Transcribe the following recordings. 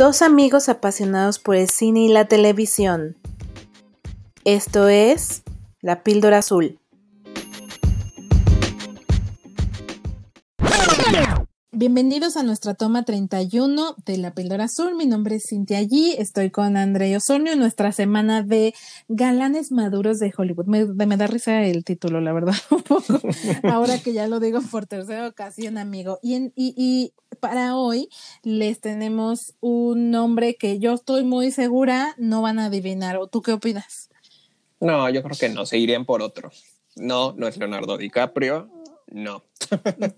Dos amigos apasionados por el cine y la televisión. Esto es La Píldora Azul. Bienvenidos a nuestra toma 31 de La Píldora Azul. Mi nombre es Cintia G. Estoy con André Osornio en nuestra semana de galanes maduros de Hollywood. Me, me da risa el título, la verdad, un poco. Ahora que ya lo digo por tercera ocasión, amigo. Y, en, y, y para hoy les tenemos un nombre que yo estoy muy segura no van a adivinar. ¿O tú qué opinas? No, yo creo que no, se irían por otro. No, no es Leonardo DiCaprio, no.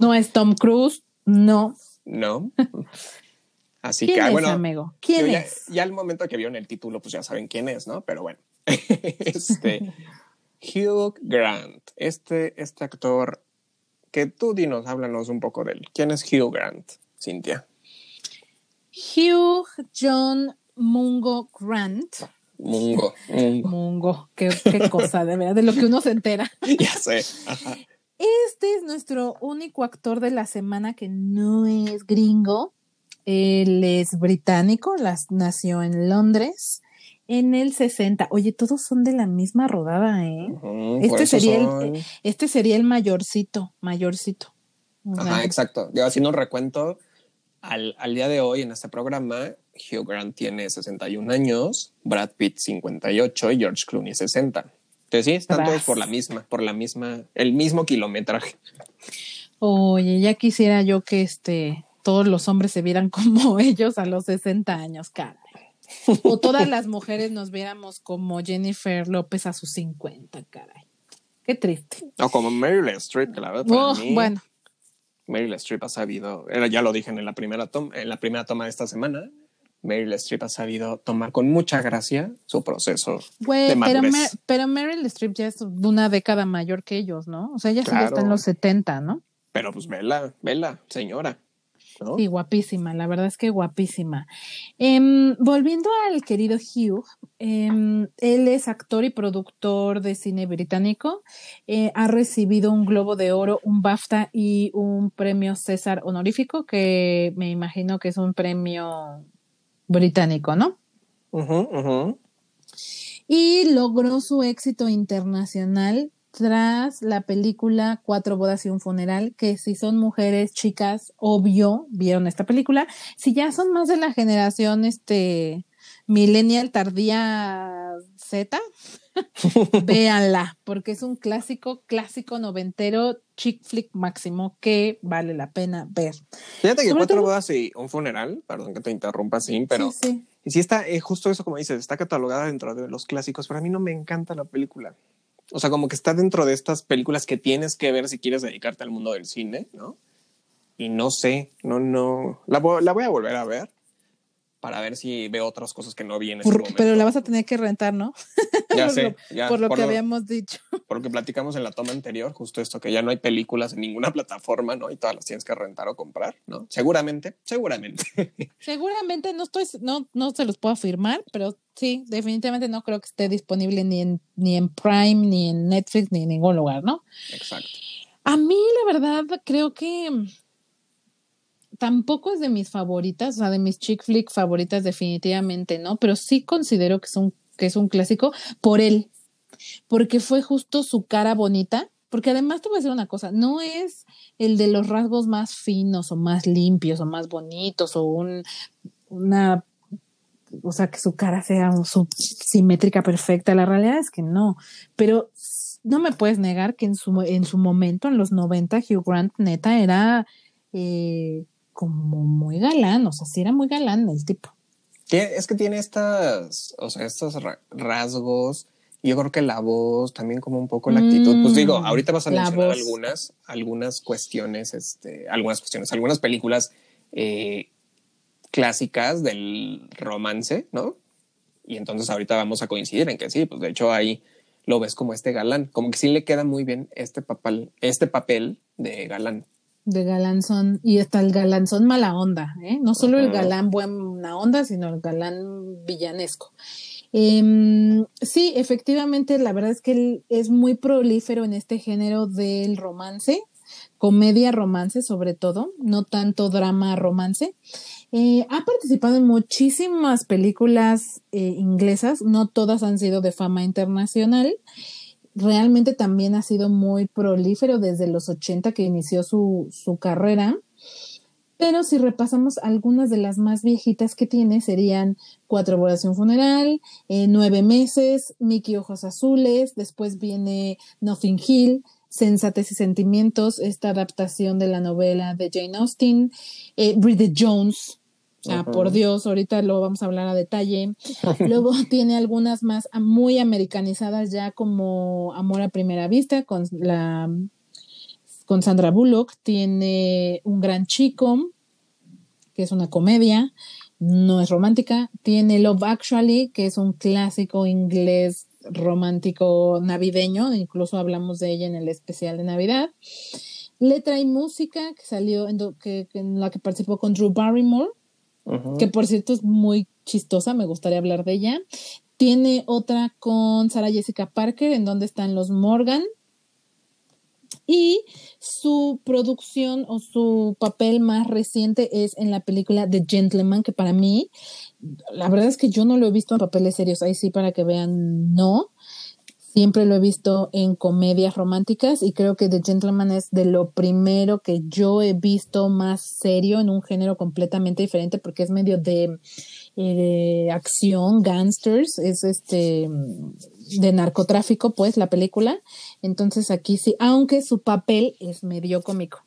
no es Tom Cruise, no. No. Así ¿Quién que, es, bueno, amigo? ¿Quién ya, es? ya al momento que vieron el título, pues ya saben quién es, ¿no? Pero bueno, este, Hugh Grant, este, este actor, que tú dinos, háblanos un poco de él. ¿Quién es Hugh Grant, Cintia? Hugh John Mungo Grant. Mungo. Mungo. Mungo, qué, qué cosa, de verdad, de lo que uno se entera. ya sé. Ajá. Este es nuestro único actor de la semana que no es gringo. Él es británico, las, nació en Londres en el 60. Oye, todos son de la misma rodada, ¿eh? Este sería, son- el, este sería el mayorcito, mayorcito. Ajá, exacto. Yo haciendo un recuento, al, al día de hoy en este programa, Hugh Grant tiene 61 años, Brad Pitt 58 y George Clooney 60. Entonces sí, están todos por la misma, por la misma, el mismo kilometraje. Oye, ya quisiera yo que este todos los hombres se vieran como ellos a los 60 años, caray. O todas las mujeres nos viéramos como Jennifer López a sus 50, caray. Qué triste. O como Meryl Streep, que la verdad para Oh, mí, bueno, Meryl Streep ha sabido, ya lo dije en la primera toma, en la primera toma de esta semana, Meryl Streep ha sabido tomar con mucha gracia su proceso de pero, madurez. Mer- pero Meryl Streep ya es de una década mayor que ellos, ¿no? O sea, ella sí ya está Claro. en los 70, ¿no? Pero pues vela, vela, señora. ¿no? Sí, guapísima, la verdad es que guapísima. Em, volviendo al querido Hugh, em, él es actor y productor de cine británico. Eh, ha recibido un Globo de Oro, un BAFTA y un premio César honorífico, que me imagino que es un premio británico, ¿no? Y logró su éxito internacional tras la película Cuatro bodas y un funeral, que si son mujeres chicas, obvio, vieron esta película. Si ya son más de la generación este millennial tardía Z, véanla, porque es un clásico, clásico noventero, chick flick máximo que vale la pena ver. Fíjate que Sobre cuatro todo- bodas y un funeral, perdón que te interrumpa así, pero Sí, sí. y sí está eh, justo eso como dices, está catalogada dentro de los clásicos, pero a mí no me encanta la película. O sea, como que está dentro de estas películas que tienes que ver si quieres dedicarte al mundo del cine, ¿no? Y no sé, no, no, la voy a volver a ver para ver si veo otras cosas que no vi en ese Por- momento. pero la vas a tener que rentar, ¿no? ya por sé, lo- ya, por lo que lo- habíamos dicho. por lo que platicamos en la toma anterior, justo esto, que ya no hay películas en ninguna plataforma, ¿no? Y todas las tienes que rentar o comprar, ¿no? Seguramente, seguramente. Seguramente no estoy, no, no se los puedo afirmar, pero sí, definitivamente no creo que esté disponible ni en, ni en Prime, ni en Netflix, ni en ningún lugar, ¿no? Exacto. A mí, la verdad, creo que tampoco es de mis favoritas, o sea, de mis chick flick favoritas, definitivamente, ¿no? Pero sí considero que es un, que es un clásico por él, porque fue justo su cara bonita. Porque además te voy a decir una cosa, no es el de los rasgos más finos o más limpios o más bonitos o un, una, o sea, que su cara sea simétrica perfecta. La realidad es que no, pero no me puedes negar que en su, en su momento, en los 90, Hugh Grant neta era eh, como muy galán, o sea, sí era muy galán el tipo. Es que tiene estas, o sea, estos ra- rasgos. Yo creo que la voz, también como un poco la actitud. Pues digo, Mm, ahorita vas a mencionar voz. algunas, algunas cuestiones, este, algunas cuestiones, algunas películas eh, clásicas del romance, ¿no? Y entonces ahorita vamos a coincidir en que sí, pues de hecho ahí lo ves como este galán, como que sí le queda muy bien este papel, este papel de galán. De galanzón, y hasta el galanzón mala onda, ¿eh? No solo el galán buena onda, sino el galán villanesco. Em, sí, efectivamente, la verdad es que él es muy prolífero en este género del romance. comedia romance sobre todo, no tanto drama romance. Eh, ha participado en muchísimas películas eh, inglesas, no todas han sido de fama internacional. Realmente también ha sido muy prolífero desde los 80 que inició su, su carrera. Pero si repasamos algunas de las más viejitas que tiene, serían Cuatro bodas funeral, eh, Nueve meses, Mickey Ojos Azules, después viene Nothing Hill, Sensatez y Sentimientos, esta adaptación de la novela de Jane Austen, eh, Bridget Jones, Ah, por Dios, ahorita lo vamos a hablar a detalle. Luego tiene algunas más muy americanizadas ya como Amor a primera vista con la con Sandra Bullock, tiene Un gran chico, que es una comedia, no es romántica, tiene Love Actually, que es un clásico inglés romántico navideño, incluso hablamos de ella en el especial de Navidad. Letra y música, que salió en, que, en la que participó con Drew Barrymore, que por cierto es muy chistosa, me gustaría hablar de ella. Tiene otra con Sarah Jessica Parker, en donde están los Morgan, y su producción o su papel más reciente es en la película The Gentleman, que para mí, la verdad es que yo no lo he visto en papeles serios, ahí sí para que vean, no. Siempre lo he visto en comedias románticas y creo que The Gentleman es de lo primero que yo he visto más serio en un género completamente diferente porque es medio de, eh, acción, gangsters, es este de narcotráfico, pues, la película. Entonces aquí sí, aunque su papel es medio cómico.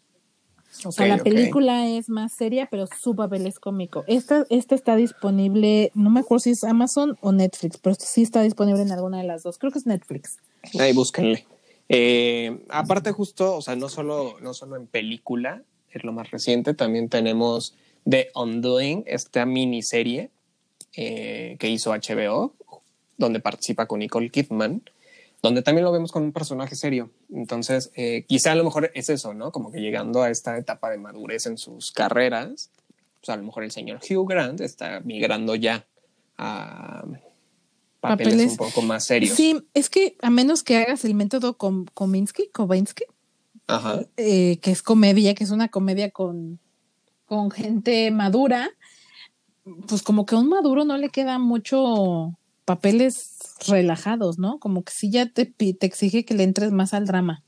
O sea, la película es más seria, pero su papel es cómico. Esta, esta está disponible, no me acuerdo si es Amazon o Netflix, pero sí está disponible en alguna de las dos. Creo que es Netflix. Ahí búsquenle. Eh, aparte, justo, o sea, no solo, no solo en película, es lo más reciente, también tenemos The Undoing, esta miniserie eh, que hizo HBO, donde participa con Nicole Kidman, donde también lo vemos con un personaje serio. Entonces, eh, quizá a lo mejor es eso, ¿no? Como que llegando a esta etapa de madurez en sus carreras, pues a lo mejor el señor Hugh Grant está migrando ya a papeles, un poco más serios. Sí, es que a menos que hagas el método Kominsky, Kovinsky, eh, que es comedia, que es una comedia con, con gente madura, pues como que a un maduro no le queda mucho papeles relajados, ¿no? Como que si ya te, te exige que le entres más al drama.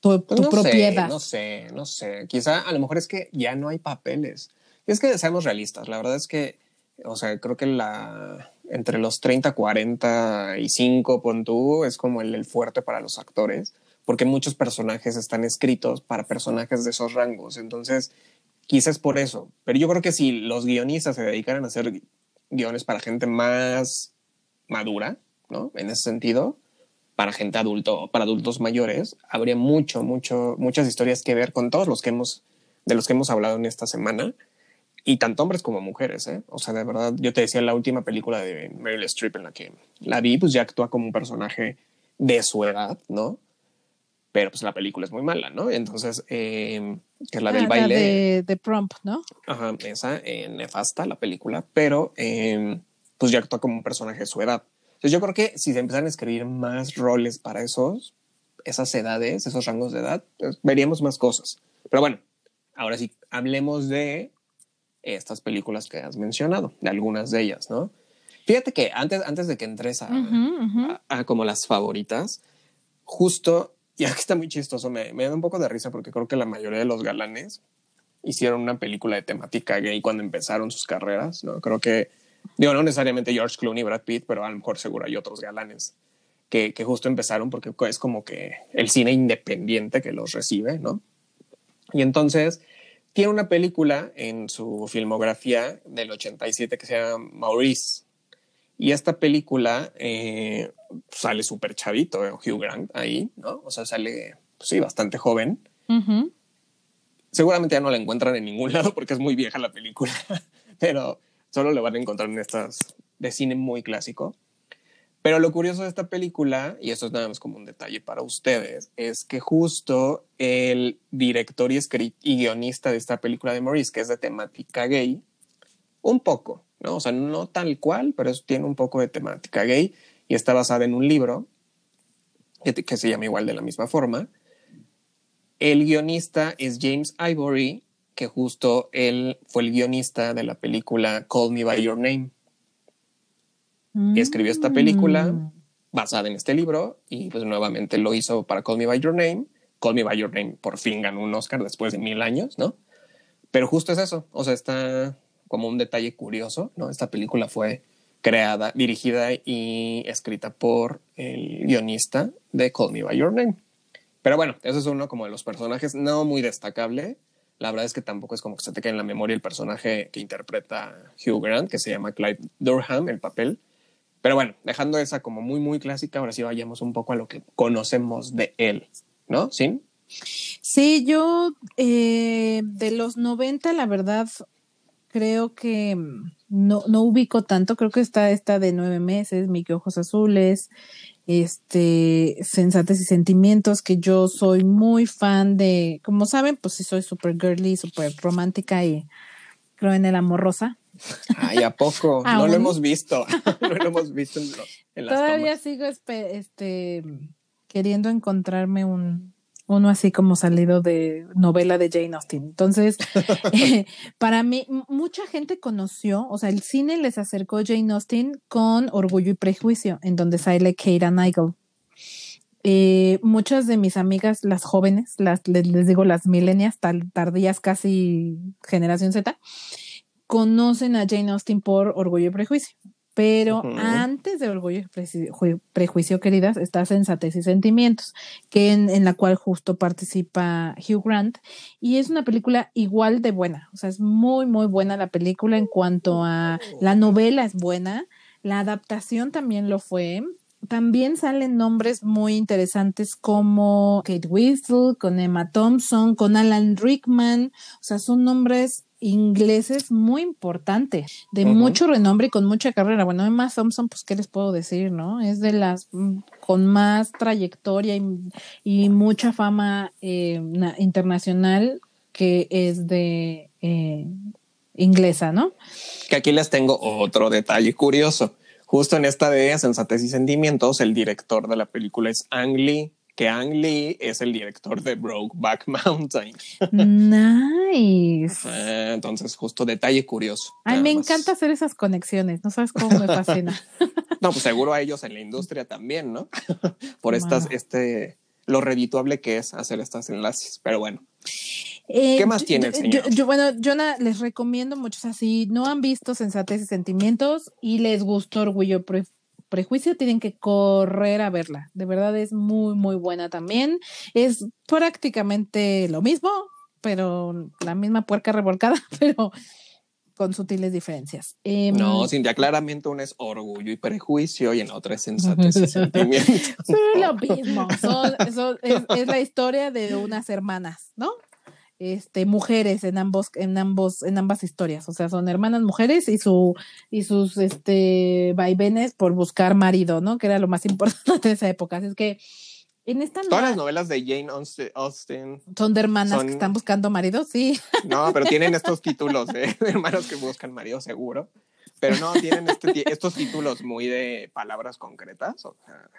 Tu, pues propiedad. no sé, no sé. Quizá a lo mejor es que ya no hay papeles. Y es que seamos realistas. La verdad es que, o sea, creo que la entre los 30, 45, pon tú, es como el, el fuerte para los actores, porque muchos personajes están escritos para personajes de esos rangos. Entonces, quizás por eso. Pero yo creo que si los guionistas se dedicaran a hacer guiones para gente más madura, ¿no? En ese sentido, para gente adulto, para adultos mayores, habría mucho, mucho, muchas historias que ver con todos los que hemos, de los que hemos hablado en esta semana, y tanto hombres como mujeres, ¿eh? O sea, de verdad, yo te decía la última película de Meryl Streep en la que la vi, pues ya actúa como un personaje de su edad, ¿no? Pero pues la película es muy mala, ¿no? Entonces, eh, que es la del ah, baile. de, de Prompt, ¿no? Ajá, esa, eh, nefasta la película, pero eh, pues ya actúa como un personaje de su edad. Entonces yo creo que si se empiezan a escribir más roles para esos, esas edades, esos rangos de edad, pues veríamos más cosas. Pero bueno, ahora sí, hablemos de estas películas que has mencionado, de algunas de ellas, ¿no? Fíjate que antes, antes de que entres a, a como las favoritas, justo y aquí está muy chistoso, me, me, da un poco de risa porque creo que la mayoría de los galanes hicieron una película de temática gay cuando empezaron sus carreras, ¿no? Creo que, digo, no necesariamente George Clooney y Brad Pitt, pero a lo mejor seguro hay otros galanes que, que justo empezaron porque es como que el cine independiente que los recibe, ¿no? Y entonces tiene una película en su filmografía del 87 que se llama Maurice, y esta película eh, sale súper chavito, eh, Hugh Grant ahí, ¿no? O sea, sale, pues sí, bastante joven. Seguramente ya no la encuentran en ningún lado porque es muy vieja la película, pero solo la van a encontrar en estas de cine muy clásico. Pero lo curioso de esta película, y eso es nada más como un detalle para ustedes, es que justo el director y, y guionista de esta película de Maurice, que es de temática gay, un poco, ¿no? O sea, no tal cual, pero tiene un poco de temática gay y está basada en un libro que, se llama igual de la misma forma. El guionista es James Ivory, que justo él fue el guionista de la película Call Me By Your Name. Escribió esta película Mm. basada en este libro y pues nuevamente lo hizo para Call Me By Your Name. Call Me By Your Name por fin ganó un Oscar después de mil años, ¿no? Pero justo es eso, o sea, está como un detalle curioso, ¿no? Esta película fue creada, dirigida y escrita por el guionista de Call Me By Your Name. Pero bueno, ese es uno como de los personajes no muy destacable. La verdad es que tampoco es como que se te quede en la memoria el personaje que interpreta Hugh Grant, que se llama Clyde Durham, el papel. Pero bueno, dejando esa como muy, muy clásica, ahora sí vayamos un poco a lo que conocemos de él, ¿no? ¿Sí? Sí, yo eh, de los 90, la verdad, creo que mm, no, no ubico tanto. Creo que está esta de nueve meses, Mi Ojos Azules, este, Sensates y Sentimientos, que yo soy muy fan de, como saben, pues sí soy súper girly, súper romántica y creo en el amor rosa. Ay, ¿a poco? no Aún. lo hemos visto. no lo hemos visto en, lo- en las Todavía tomas. sigo este, queriendo encontrarme un, uno así como salido de novela de Jane Austen. Entonces, eh, para mí, mucha gente conoció, o sea, el cine les acercó Jane Austen con Orgullo y Prejuicio, en donde sale Keira Knightley. Eh, muchas de mis amigas, las jóvenes, las, les, les digo las milenias, tal, tardías casi generación Z, conocen a Jane Austen por Orgullo y Prejuicio. Pero antes de Orgullo y Prejuicio, queridas, está Sensatez y Sentimientos, que en, en la cual justo participa Hugh Grant. Y es una película igual de buena. O sea, es muy, muy buena la película en cuanto a la novela es buena. La adaptación también lo fue. También salen nombres muy interesantes como Kate Winslet, con Emma Thompson, con Alan Rickman. O sea, son nombres ingleses muy importantes, de mucho renombre y con mucha carrera. Bueno, Emma Thompson, pues, ¿qué les puedo decir, no? Es de las mm, con más trayectoria y, y mucha fama eh, na- internacional que es de eh, inglesa, ¿no? Que aquí les tengo otro detalle curioso. Justo en esta de Sensatez y Sentimientos, el director de la película es Ang Lee, que Ang Lee es el director de Brokeback Mountain. Nice. Ah, entonces, justo detalle curioso. Ay, me más. encanta hacer esas conexiones, no sabes cómo me fascina. No, pues seguro a ellos en la industria también, ¿no? Por estas, Wow. este, lo redituable que es hacer estas enlaces. Pero bueno, Eh, ¿Qué más yo- tiene el señor? yo- bueno, yo na- les recomiendo mucho, o sea, si no han visto Sensatez y Sentimientos y les gustó Orgullo Prejuicio, tienen que correr a verla. De verdad es muy, muy buena también. Es prácticamente lo mismo, pero la misma puerca revolcada, pero con sutiles diferencias. Em, no, Cintia, claramente una es orgullo y prejuicio y en otra es sensatez y sentimiento. Sí, lo mismo. Son- son- es, es la historia de unas hermanas, ¿no? Este, mujeres en ambos, en ambos, en ambas historias. O sea, son hermanas mujeres y su, y sus este vaivenes por buscar marido, ¿no? Que era lo más importante de esa época. Así es que en esta Todas nueva- las novelas de Jane Austen- son de hermanas son- que están buscando marido, sí. no, pero tienen estos títulos de hermanos que buscan marido seguro. Pero no, tienen este estos títulos muy de palabras concretas. O sea,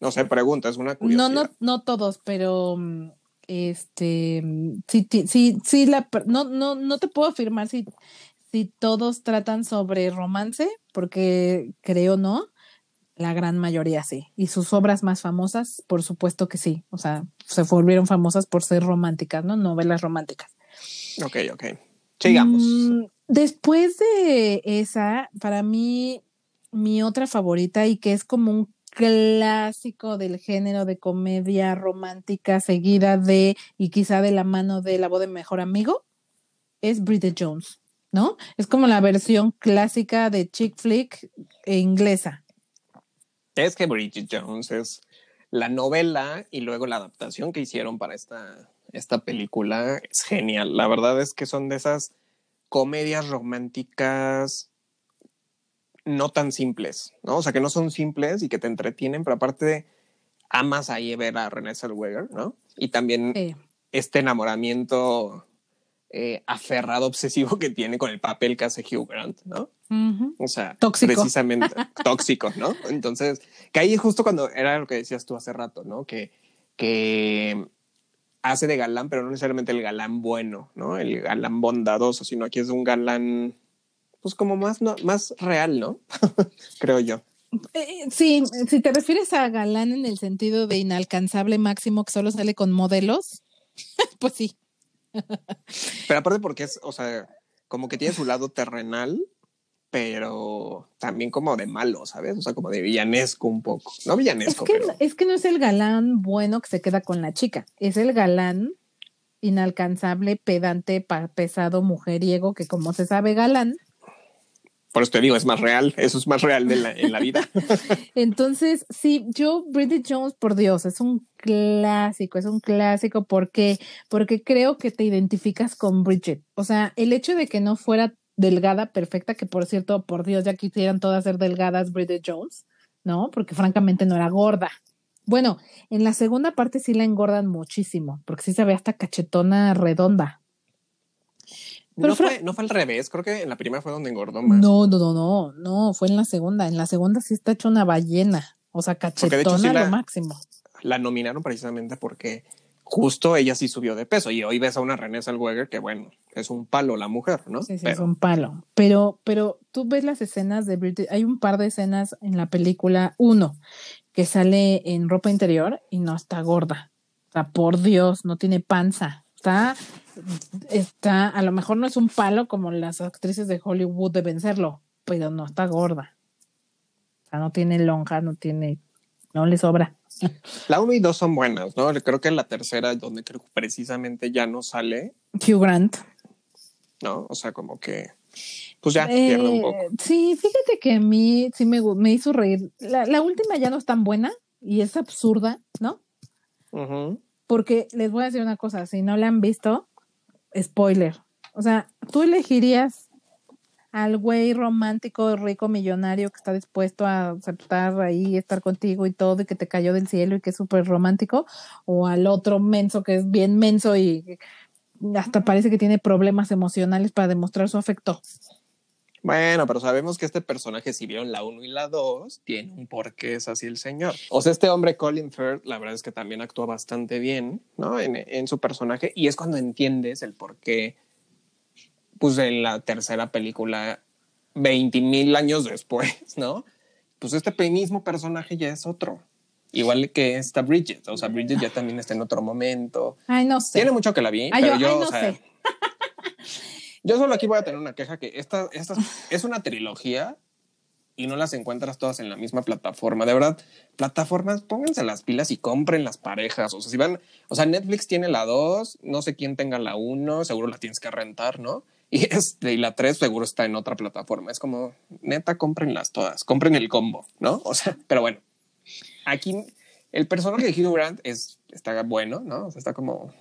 no sé, pregunta, es una No, curiosidad. no, no todos, pero mm, este sí, sí, sí, la no, no, no te puedo afirmar si, si todos tratan sobre romance, porque creo no, la gran mayoría sí. Y sus obras más famosas, por supuesto que sí. O sea, se volvieron famosas por ser románticas, ¿no? Novelas románticas. Ok, ok. Sigamos. Mm, después de esa, para mí, mi otra favorita y que es como un clásico del género de comedia romántica seguida de y quizá de la mano de la voz de mejor amigo es Bridget Jones, ¿no? Es como la versión clásica de chick flick e inglesa. Es que Bridget Jones es la novela y luego la adaptación que hicieron para esta, esta película es genial. La verdad es que son de esas comedias románticas no tan simples, ¿no? O sea, que no son simples y que te entretienen, pero aparte amas ahí ver a Renée Zellweger, ¿no? Y también este enamoramiento eh, aferrado, obsesivo que tiene con el papel que hace Hugh Grant, ¿no? O sea, Tóxico. precisamente tóxico, ¿no? Entonces, que ahí justo cuando era lo que decías tú hace rato, ¿no? Que, que hace de galán, pero no necesariamente el galán bueno, ¿no? El galán bondadoso, sino aquí es un galán, pues como más, no, más real, ¿no? Creo yo. Eh, sí, si te refieres a galán en el sentido de inalcanzable máximo que solo sale con modelos, pues sí. Pero aparte porque es, o sea, como que tiene su lado terrenal, pero también como de malo, ¿sabes? O sea, como de villanesco un poco. No villanesco, es que, pero... Es que no es el galán bueno que se queda con la chica, es el galán inalcanzable, pedante, pesado, mujeriego, que como se sabe galán. Por eso te digo, es más real, eso es más real de la, en la vida. Entonces, sí, yo, Bridget Jones, por Dios, es un clásico, es un clásico, ¿por qué? Porque creo que te identificas con Bridget. O sea, el hecho de que no fuera delgada, perfecta, que por cierto, por Dios, ya quisieran todas ser delgadas Bridget Jones, ¿no? Porque francamente no era gorda. Bueno, en la segunda parte sí la engordan muchísimo, porque sí se ve hasta cachetona redonda. No, fue, no fue al revés, creo que en la primera fue donde engordó más. No, no, no, no, no, fue en la segunda. En la segunda sí está hecha una ballena, o sea, cachetona lo máximo. La nominaron precisamente porque justo ella sí subió de peso y hoy ves a una Renée Zellweger que bueno, es un palo la mujer, ¿no? Sí, sí, es un palo. Pero, pero tú ves las escenas de Britney, hay un par de escenas en la película, uno, que sale en ropa interior y no está gorda. O sea, por Dios, no tiene panza. Está, está, a lo mejor no es un palo como las actrices de Hollywood deben serlo, pero no está gorda. O sea, no tiene lonja, no tiene, no le sobra. La 1 y 2 son buenas, ¿no? Creo que la tercera, donde creo que precisamente ya no sale. Hugh Grant. ¿No? O sea, como que. Pues ya pierde un poco. Eh, sí, fíjate que a mí sí me, me hizo reír. La, última ya no es tan buena y es absurda, ¿no? Porque les voy a decir una cosa: si no la han visto, spoiler. O sea, tú elegirías al güey romántico, rico, millonario que está dispuesto a aceptar ahí, estar contigo y todo, y que te cayó del cielo y que es súper romántico, o al otro menso que es bien menso y hasta parece que tiene problemas emocionales para demostrar su afecto. Bueno, pero sabemos que este personaje, si vieron la 1 y la 2, tiene un porqué es así el señor. O sea, este hombre, Colin Firth, la verdad es que también actúa bastante bien, ¿no? En, en su personaje, y es cuando entiendes el por qué pues en la tercera película, 20 mil años después, ¿no? Pues este mismo personaje ya es otro. Igual que esta Bridget, o sea, Bridget ya también está en otro momento. Ay, no sé. Tiene mucho que la vi, pero yo, o sea, yo solo aquí voy a tener una queja que esta, esta es una trilogía y no las encuentras todas en la misma plataforma. De verdad, plataformas, pónganse las pilas y compren las parejas. O sea, si van, o sea, Netflix tiene la 2, no sé quién tenga la 1, seguro la tienes que rentar, ¿no? Y, este, y la 3 seguro está en otra plataforma. Es como, neta, cómprenlas todas, compren el combo, ¿no? O sea, pero bueno, aquí el personaje de Hugh Grant es, está bueno, ¿no? O sea, está como,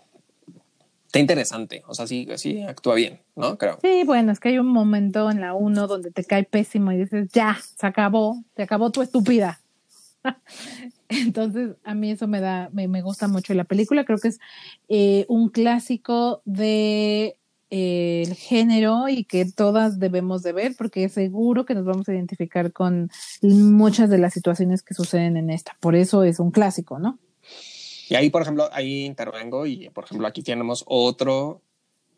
está interesante. O sea, sí, sí actúa bien, ¿no? Creo. Sí, bueno, es que hay un momento en la 1 donde te cae pésimo y dices, ya, se acabó, se acabó tu estúpida. Entonces, a mí eso me da, me, me gusta mucho. La película creo que es eh, un clásico de el género y que todas debemos de ver porque seguro que nos vamos a identificar con muchas de las situaciones que suceden en esta. Por eso es un clásico, ¿no? Y ahí, por ejemplo, ahí intervengo y, por ejemplo, aquí tenemos otro,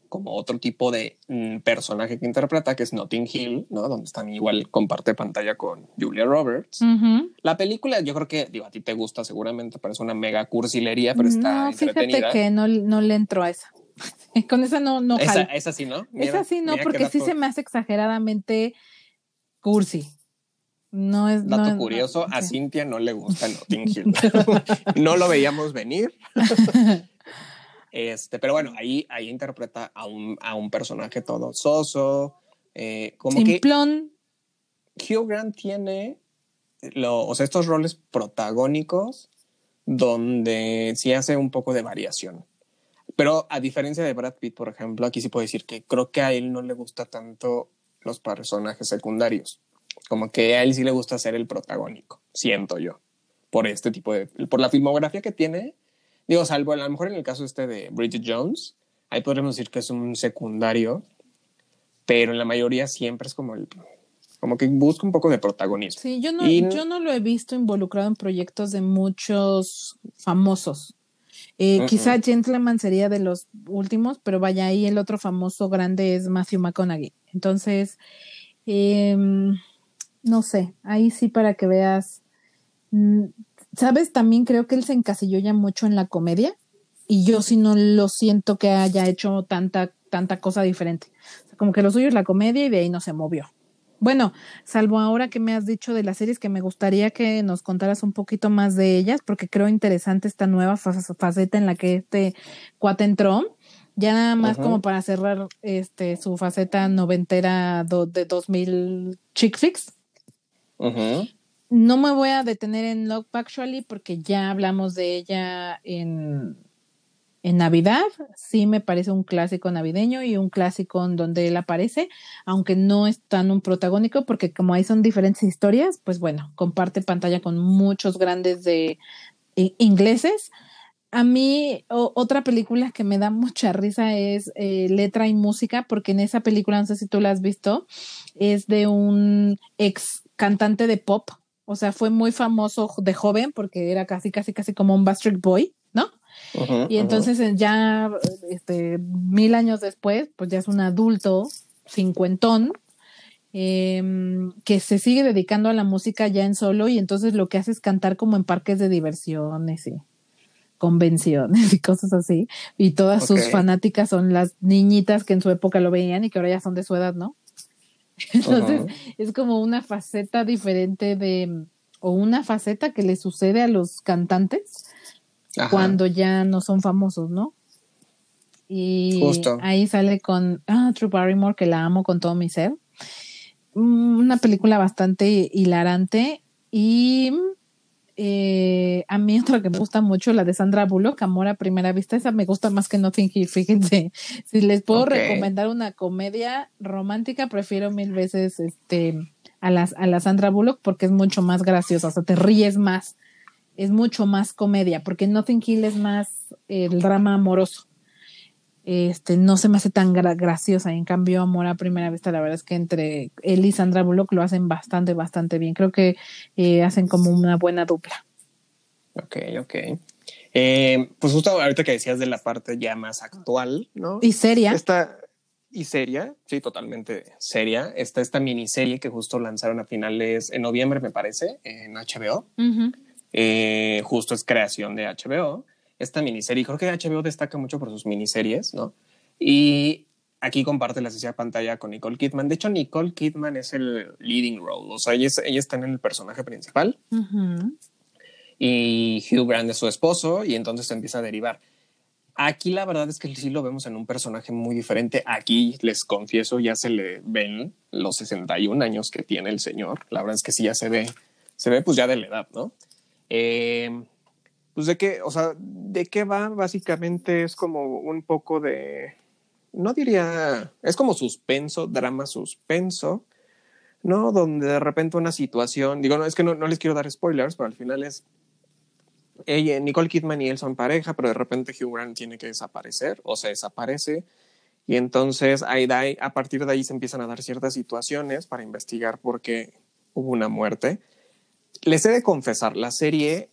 como otro tipo de mm, personaje que interpreta, que es Notting Hill, ¿no? Donde también igual comparte pantalla con Julia Roberts. La película, yo creo que, digo, a ti te gusta seguramente, parece una mega cursilería, pero está no, Fíjate que no, no le entro a esa. Con esa no, no esa, esa sí, ¿no? esa sí no, porque sí se me hace exageradamente cursi. No es. Dato curioso, a Cintia no le gusta Notting Hill. no lo veíamos venir. este, pero bueno, ahí, ahí interpreta a un, a un personaje todo soso. Eh, como Simplón. que Hugh Grant tiene lo, o sea, estos roles protagónicos donde sí hace un poco de variación. Pero a diferencia de Brad Pitt, por ejemplo, aquí sí puedo decir que creo que a él no le gusta tanto los personajes secundarios. Como que a él sí le gusta ser el protagónico, siento yo, por este tipo de, por la filmografía que tiene. Digo, salvo a lo mejor en el caso este de Bridget Jones, ahí podríamos decir que es un secundario, pero en la mayoría siempre es como el, como que busca un poco de protagonismo. Sí, yo no, yo no lo he visto involucrado en proyectos de muchos famosos. Eh, quizá Gentleman sería de los últimos, pero vaya ahí el otro famoso grande es Matthew McConaughey. Entonces, em, no sé, ahí sí para que veas. Mm, Sabes, también creo que él se encasilló ya mucho en la comedia y yo sí no lo siento que haya hecho tanta, tanta cosa diferente. como que lo suyo es la comedia y de ahí no se movió. Bueno, salvo ahora que me has dicho de las series que me gustaría que nos contaras un poquito más de ellas, porque creo interesante esta nueva faceta en la que este cuate entró. Ya nada más como para cerrar este su faceta noventera de 2000 chick flicks. No me voy a detener en Love Actually porque ya hablamos de ella en en Navidad sí me parece un clásico navideño y un clásico en donde él aparece, aunque no es tan un protagónico, porque como ahí son diferentes historias, pues bueno, comparte pantalla con muchos grandes de ingleses. A mí, otra película que me da mucha risa es eh, Letra y Música, porque en esa película, no sé si tú la has visto, es de un ex cantante de pop, o sea, fue muy famoso de joven porque era casi, casi, casi como un Bastard Boy, ¿no? y entonces eh, ya, este, mil años después, pues ya es un adulto, cincuentón, em, que se sigue dedicando a la música ya en solo y entonces lo que hace es cantar como en parques de diversiones y convenciones y cosas así. Y todas sus fanáticas son las niñitas que en su época lo veían y que ahora ya son de su edad, ¿no? Entonces es como una faceta diferente de, o una faceta que le sucede a los cantantes cuando ya no son famosos, ¿no? Y ahí sale con ah, True Barrymore, que la amo con todo mi ser. Mm, una película bastante hilarante y eh, a mí otra que me gusta mucho, la de Sandra Bullock, Amor a Primera Vista, esa me gusta más que Nothing Hill, fíjense. Si les puedo recomendar una comedia romántica, prefiero mil veces este a, las, a la Sandra Bullock porque es mucho más graciosa, o sea, te ríes más es mucho más comedia, porque Nothing Hill es más el drama amoroso. Este, no se me hace tan graciosa. En cambio, Amor a Primera Vista, la verdad es que entre él y Sandra Bullock lo hacen bastante, bastante bien. Creo que eh, hacen como una buena dupla. Ok, ok. Eh, pues justo ahorita que decías de la parte ya más actual, ¿no? Y seria. Esta, y seria, sí, totalmente seria. Está esta miniserie que justo lanzaron a finales, en noviembre me parece, en HBO. Eh, justo es creación de HBO, esta miniserie. Creo que HBO destaca mucho por sus miniseries, ¿no? Y aquí comparte la sesión de pantalla con Nicole Kidman. De hecho, Nicole Kidman es el leading role, o sea, ella, está en el personaje principal. Y Hugh Grant es su esposo, y entonces se empieza a derivar. Aquí la verdad es que sí lo vemos en un personaje muy diferente. Aquí les confieso, ya se le ven los 61 años que tiene el señor. La verdad es que sí ya se ve, se ve pues ya de la edad, ¿no? Eh, pues de qué, o sea, de qué va básicamente es como un poco de, no diría, es como suspenso, drama suspenso, ¿no? Donde de repente una situación, digo, no, es que no, les quiero dar spoilers, pero al final es, ella, Nicole Kidman y él son pareja, pero de repente Hugh Grant tiene que desaparecer o se desaparece. Y entonces ahí, a partir de ahí se empiezan a dar ciertas situaciones para investigar por qué hubo una muerte les he de confesar, la serie,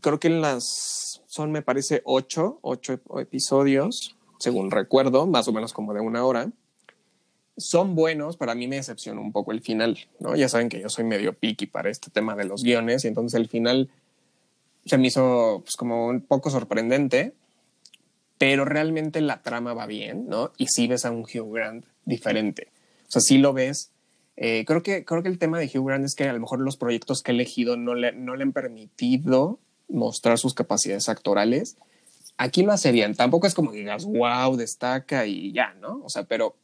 creo que las, son me parece ocho, ocho episodios, según recuerdo, más o menos como de una hora. Son buenos, pero a mí me decepcionó un poco el final, ¿no? Ya saben que yo soy medio picky para este tema de los guiones y entonces el final se me hizo pues, como un poco sorprendente, pero realmente la trama va bien, ¿no? Y sí ves a un Hugh Grant diferente. O sea, sí lo ves eh, creo, que, creo que el tema de Hugh Grant es que a lo mejor los proyectos que ha elegido no le, no le han permitido mostrar sus capacidades actorales. Aquí lo hace bien. Tampoco es como que digas, wow, destaca y ya, ¿no? O sea, pero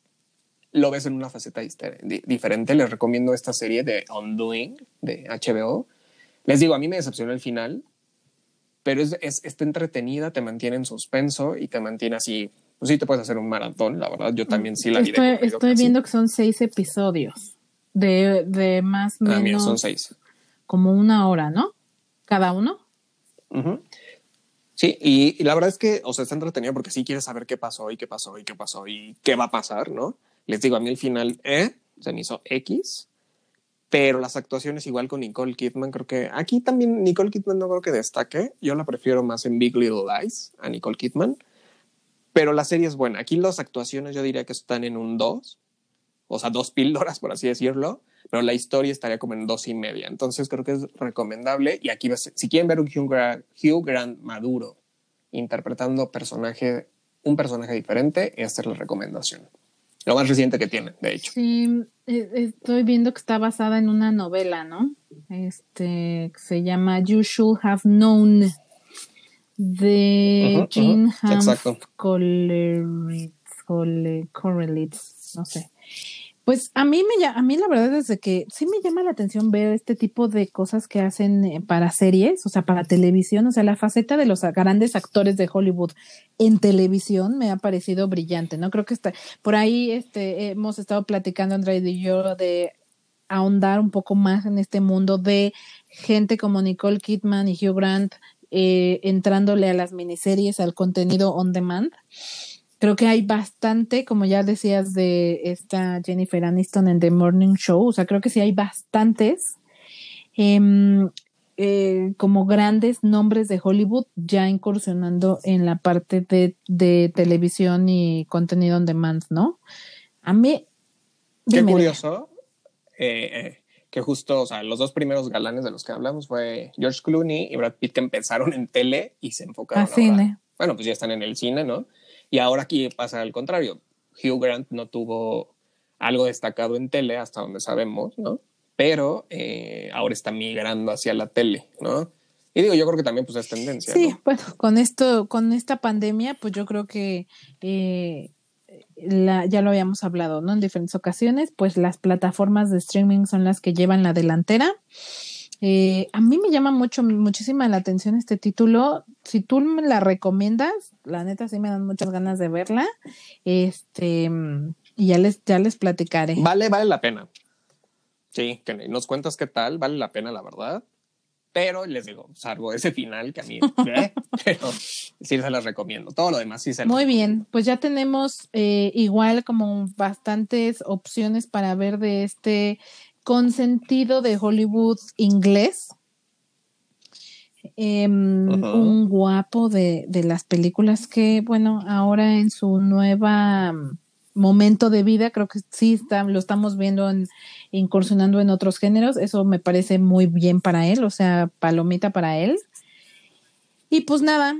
lo ves en una faceta diferente. Les recomiendo esta serie de Undoing de HBO. Les digo, a mí me decepcionó el final, pero es, es, está entretenida, te mantiene en suspenso y te mantiene así. Pues sí, te puedes hacer un maratón, la verdad. Yo también sí la vi. Estoy, estoy viendo que son seis episodios de, de más o ah, menos. son seis. Como una hora, ¿no? Cada uno. Sí, y, la verdad es que, o sea, está entretenido porque sí quieres saber qué pasó y qué pasó y qué pasó y qué va a pasar, ¿no? Les digo, a mí el final, eh, se me hizo X, pero las actuaciones igual con Nicole Kidman, creo que aquí también Nicole Kidman no creo que destaque, yo la prefiero más en Big Little Lies a Nicole Kidman, pero la serie es buena. Aquí las actuaciones yo diría que están en un 2, o sea, dos píldoras, por así decirlo, pero la historia estaría como en dos y media. Entonces creo que es recomendable. Y aquí, si quieren ver un Hugh Grant, Hugh Grant maduro interpretando personaje, un personaje diferente, esta es la recomendación. Lo más reciente que tiene, de hecho. Sí, e, estoy viendo que está basada en una novela, ¿no? Este, que se llama You Should Have Known de uh Correlitz, no sé. Pues a mí me a mí la verdad es que sí me llama la atención ver este tipo de cosas que hacen eh, para series, o sea, para televisión, o sea, la faceta de los grandes actores de Hollywood en televisión me ha parecido brillante, ¿no? Creo que está por ahí este hemos estado platicando Andrea y yo de ahondar un poco más en este mundo de gente como Nicole Kidman y Hugh Grant eh, entrándole a las miniseries, al contenido on demand creo que hay bastante, como ya decías, de esta Jennifer Aniston en The Morning Show. O sea, creo que sí hay bastantes em, eh, como grandes nombres de Hollywood ya incursionando en la parte de, de televisión y contenido on demand, ¿no? A mí. Qué curioso. Eh, eh, que justo, o sea, los dos primeros galanes de los que hablamos fue George Clooney y Brad Pitt que empezaron en tele y se enfocaron. A cine. Bueno, pues ya están en el cine, ¿no? Y ahora aquí pasa al contrario. Hugh Grant no tuvo algo destacado en tele, hasta donde sabemos, ¿no? Pero eh, ahora está migrando hacia la tele, ¿no? Y digo, yo creo que también pues es tendencia. Sí, bueno, con esto, con esta pandemia, pues yo creo que eh, la, ya lo habíamos hablado, ¿no? En diferentes ocasiones, pues las plataformas de streaming son las que llevan la delantera. Eh, a mí me llama mucho, muchísima la atención este título. Si tú me la recomiendas, la neta sí me dan muchas ganas de verla. Este, y ya les, ya les platicaré. Vale, vale la pena. Sí, que nos cuentas qué tal, vale la pena, la verdad. Pero les digo, salvo ese final que a mí, ¿eh? pero sí se las recomiendo. Todo lo demás sí se Muy bien, pues ya tenemos eh, igual como bastantes opciones para ver de este con sentido de Hollywood inglés. Em, un guapo de, las películas que, bueno, ahora en su nueva mm, momento de vida, creo que sí está, lo estamos viendo en, incursionando en otros géneros. Eso me parece muy bien para él, o sea, palomita para él. Y pues nada,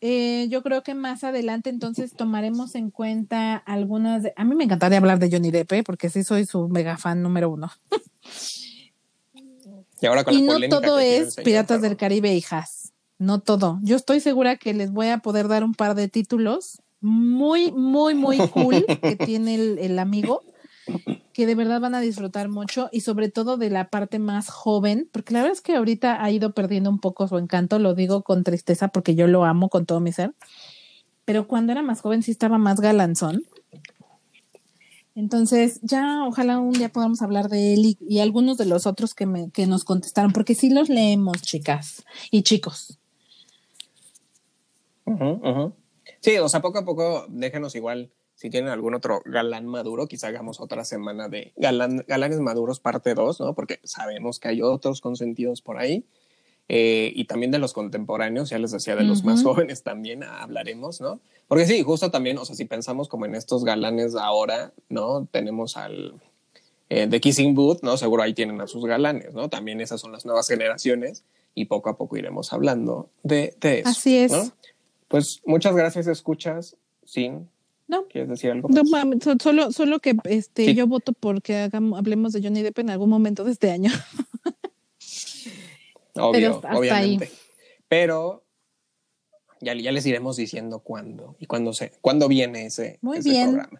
eh, yo creo que más adelante entonces tomaremos en cuenta algunas de... A mí me encantaría hablar de Johnny Depp, ¿eh? porque sí soy su mega fan número uno. y ahora con no todo es Piratas del Caribe hijas. No todo. Yo estoy segura que les voy a poder dar un par de títulos muy, muy, muy cool que tiene el amigo que de verdad van a disfrutar mucho y sobre todo de la parte más joven, porque la verdad es que ahorita ha ido perdiendo un poco su encanto, lo digo con tristeza porque yo lo amo con todo mi ser, pero cuando era más joven sí estaba más galanzón. Entonces, ya ojalá un día podamos hablar de él y, algunos de los otros que, me, que nos contestaron, porque sí los leemos, chicas y chicos. Sí, o sea, poco a poco déjenos igual si tienen algún otro galán maduro, quizá hagamos otra semana de galán, galanes maduros parte 2, ¿no? Porque sabemos que hay otros consentidos por ahí. Eh, y también de los contemporáneos, ya les decía, de los más jóvenes también hablaremos, ¿no? Porque sí, justo también, o sea, si pensamos como en estos galanes ahora, ¿no? Tenemos al eh, de Kissing Booth, ¿no? Seguro ahí tienen a sus galanes, ¿no? También esas son las nuevas generaciones y poco a poco iremos hablando de, de eso. Así es. Pues muchas gracias, escuchas, sin no. ¿Quieres decir algo? solo, solo que este, yo voto porque hagamos, hablemos de Johnny Depp en algún momento de este año. Obvio, obviamente. Pero ya, ya, les iremos diciendo cuándo y cuándo, se, cuándo viene ese, Muy bien. programa.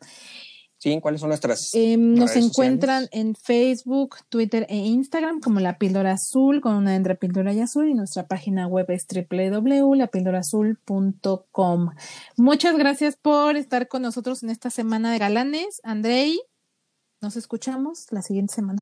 ¿Cuáles son nuestras? Em, nos encuentran en Facebook, Twitter e Instagram como La Píldora Azul, con una entre Píldora y Azul, y nuestra página web es www.lapildorazul.com. Muchas gracias por estar con nosotros en esta semana de galanes. Andrei, nos escuchamos la siguiente semana.